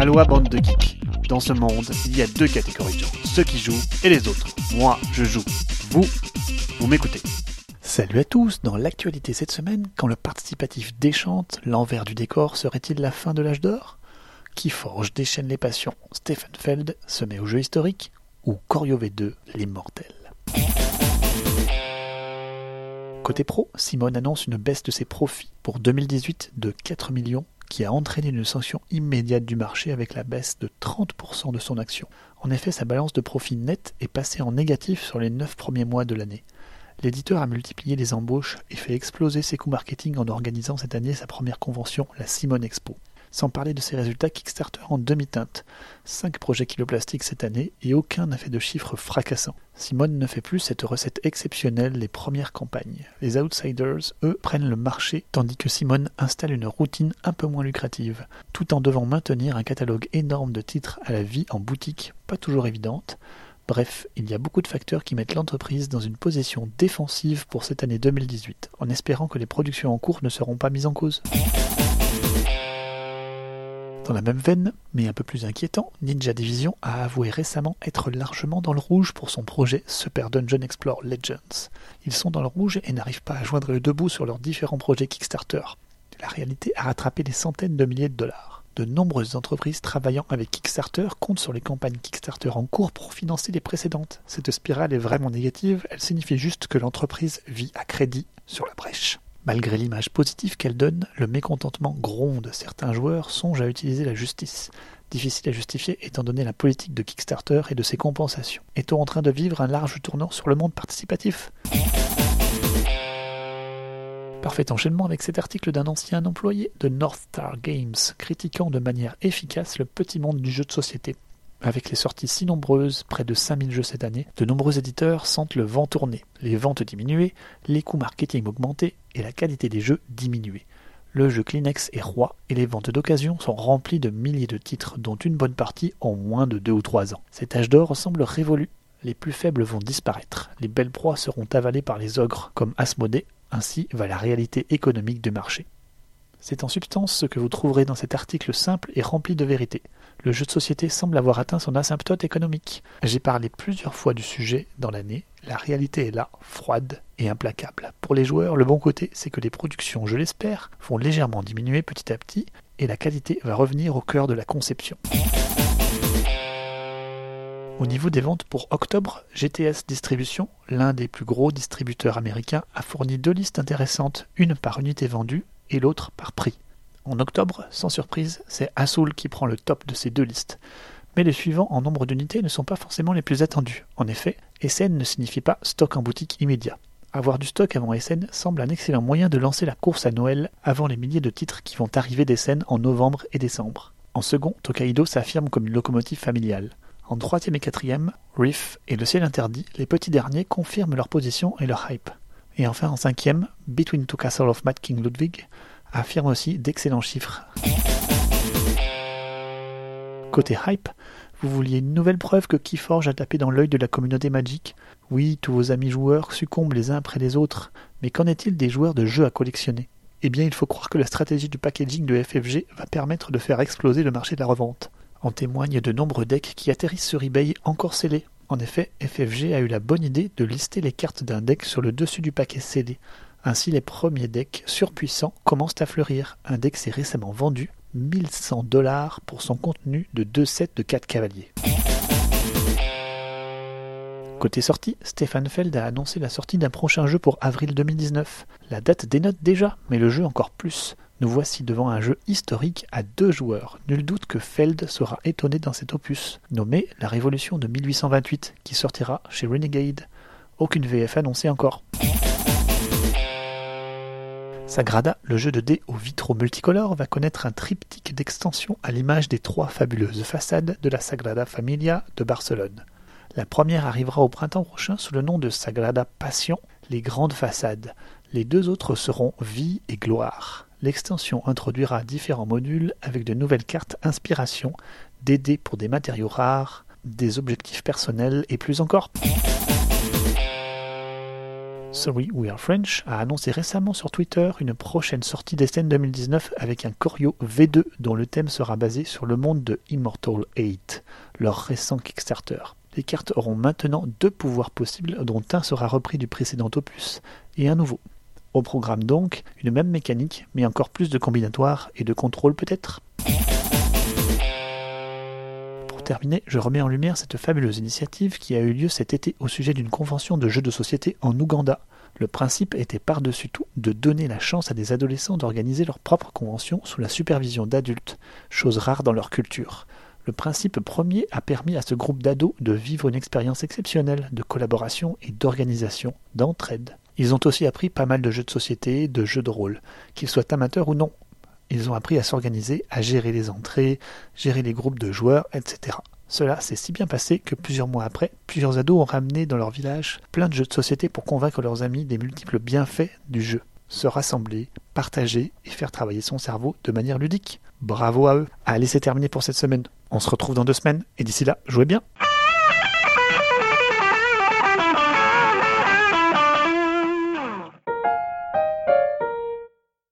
Aloha bande de geeks. Dans ce monde, il y a deux catégories de gens, ceux qui jouent et les autres. Moi, je joue. Vous, vous m'écoutez. Salut à tous, dans l'actualité cette semaine, quand le participatif déchante, l'envers du décor serait-il la fin de l'âge d'or? Qui forge déchaîne les passions? Stephen Feld se met au jeu historique Ou Corio V2, l'immortel? Côté pro, Simone annonce une baisse de ses profits pour 2018 de 4 millions qui a entraîné une sanction immédiate du marché avec la baisse de 30% de son action. En effet, sa balance de profit net est passée en négatif sur les 9 premiers mois de l'année. L'éditeur a multiplié les embauches et fait exploser ses coûts marketing en organisant cette année sa première convention, la Simone Expo sans parler de ses résultats Kickstarter en demi-teinte. 5 projets kiloplastiques cette année et aucun n'a fait de chiffres fracassants. Simone ne fait plus cette recette exceptionnelle les premières campagnes. Les outsiders, eux, prennent le marché tandis que Simone installe une routine un peu moins lucrative, tout en devant maintenir un catalogue énorme de titres à la vie en boutique, pas toujours évidente. Bref, il y a beaucoup de facteurs qui mettent l'entreprise dans une position défensive pour cette année 2018, en espérant que les productions en cours ne seront pas mises en cause. Dans la même veine, mais un peu plus inquiétant, Ninja Division a avoué récemment être largement dans le rouge pour son projet Super Dungeon Explore Legends. Ils sont dans le rouge et n'arrivent pas à joindre le debout sur leurs différents projets Kickstarter. La réalité a rattrapé des centaines de milliers de dollars. De nombreuses entreprises travaillant avec Kickstarter comptent sur les campagnes Kickstarter en cours pour financer les précédentes. Cette spirale est vraiment négative, elle signifie juste que l'entreprise vit à crédit sur la brèche. Malgré l'image positive qu'elle donne, le mécontentement gronde. Certains joueurs songent à utiliser la justice. Difficile à justifier étant donné la politique de Kickstarter et de ses compensations. Est-on en train de vivre un large tournant sur le monde participatif? Parfait enchaînement avec cet article d'un ancien employé de North Star Games critiquant de manière efficace le petit monde du jeu de société. Avec les sorties si nombreuses, près de 5000 jeux cette année, de nombreux éditeurs sentent le vent tourner, les ventes diminuer, les coûts marketing augmenter et la qualité des jeux diminuer. Le jeu Kleenex est roi et les ventes d'occasion sont remplies de milliers de titres dont une bonne partie en moins de 2 ou 3 ans. Cet âge d'or semble révolu. Les plus faibles vont disparaître, les belles proies seront avalées par les ogres comme Asmodée, ainsi va la réalité économique du marché. C'est en substance ce que vous trouverez dans cet article simple et rempli de vérité le jeu de société semble avoir atteint son asymptote économique. J'ai parlé plusieurs fois du sujet dans l'année, la réalité est là, froide et implacable. Pour les joueurs, le bon côté, c'est que les productions, je l'espère, vont légèrement diminuer petit à petit et la qualité va revenir au cœur de la conception. Au niveau des ventes pour octobre, GTS Distribution, l'un des plus gros distributeurs américains, a fourni deux listes intéressantes, une par unité vendue et l'autre par prix. En octobre, sans surprise, c'est Assault qui prend le top de ces deux listes. Mais les suivants en nombre d'unités ne sont pas forcément les plus attendus. En effet, SN ne signifie pas stock en boutique immédiat. Avoir du stock avant SN semble un excellent moyen de lancer la course à Noël avant les milliers de titres qui vont arriver des en novembre et décembre. En second, Tokaido s'affirme comme une locomotive familiale. En troisième et quatrième, Riff et le ciel interdit, les petits derniers confirment leur position et leur hype. Et enfin en cinquième, Between Two Castles of Mad King Ludwig affirme aussi d'excellents chiffres. Côté hype, vous vouliez une nouvelle preuve que Keyforge a tapé dans l'œil de la communauté Magic Oui, tous vos amis joueurs succombent les uns après les autres, mais qu'en est-il des joueurs de jeux à collectionner? Eh bien, il faut croire que la stratégie du packaging de FFG va permettre de faire exploser le marché de la revente. En témoignent de nombreux decks qui atterrissent sur eBay encore scellés. En effet, FFG a eu la bonne idée de lister les cartes d'un deck sur le dessus du paquet scellé, ainsi, les premiers decks surpuissants commencent à fleurir. Un deck s'est récemment vendu 1100 dollars pour son contenu de deux sets de 4 cavaliers. Côté sortie, Stefan Feld a annoncé la sortie d'un prochain jeu pour avril 2019. La date dénote déjà, mais le jeu encore plus. Nous voici devant un jeu historique à deux joueurs. Nul doute que Feld sera étonné dans cet opus, nommé La Révolution de 1828, qui sortira chez Renegade. Aucune VF annoncée encore. Sagrada, le jeu de dés aux vitraux multicolores, va connaître un triptyque d'extension à l'image des trois fabuleuses façades de la Sagrada Familia de Barcelone. La première arrivera au printemps prochain sous le nom de Sagrada Passion, les grandes façades. Les deux autres seront Vie et Gloire. L'extension introduira différents modules avec de nouvelles cartes inspiration, des dés pour des matériaux rares, des objectifs personnels et plus encore. Sorry We Are French a annoncé récemment sur Twitter une prochaine sortie des scènes 2019 avec un Corio V2 dont le thème sera basé sur le monde de Immortal 8, leur récent Kickstarter. Les cartes auront maintenant deux pouvoirs possibles dont un sera repris du précédent opus et un nouveau. Au programme donc, une même mécanique, mais encore plus de combinatoires et de contrôle peut-être Pour terminer, je remets en lumière cette fabuleuse initiative qui a eu lieu cet été au sujet d'une convention de jeux de société en Ouganda. Le principe était par-dessus tout de donner la chance à des adolescents d'organiser leur propre convention sous la supervision d'adultes, chose rare dans leur culture. Le principe premier a permis à ce groupe d'ados de vivre une expérience exceptionnelle de collaboration et d'organisation, d'entraide. Ils ont aussi appris pas mal de jeux de société, de jeux de rôle, qu'ils soient amateurs ou non. Ils ont appris à s'organiser, à gérer les entrées, gérer les groupes de joueurs, etc. Cela s'est si bien passé que plusieurs mois après, plusieurs ados ont ramené dans leur village plein de jeux de société pour convaincre leurs amis des multiples bienfaits du jeu. Se rassembler, partager et faire travailler son cerveau de manière ludique. Bravo à eux. Allez, c'est terminé pour cette semaine. On se retrouve dans deux semaines et d'ici là, jouez bien.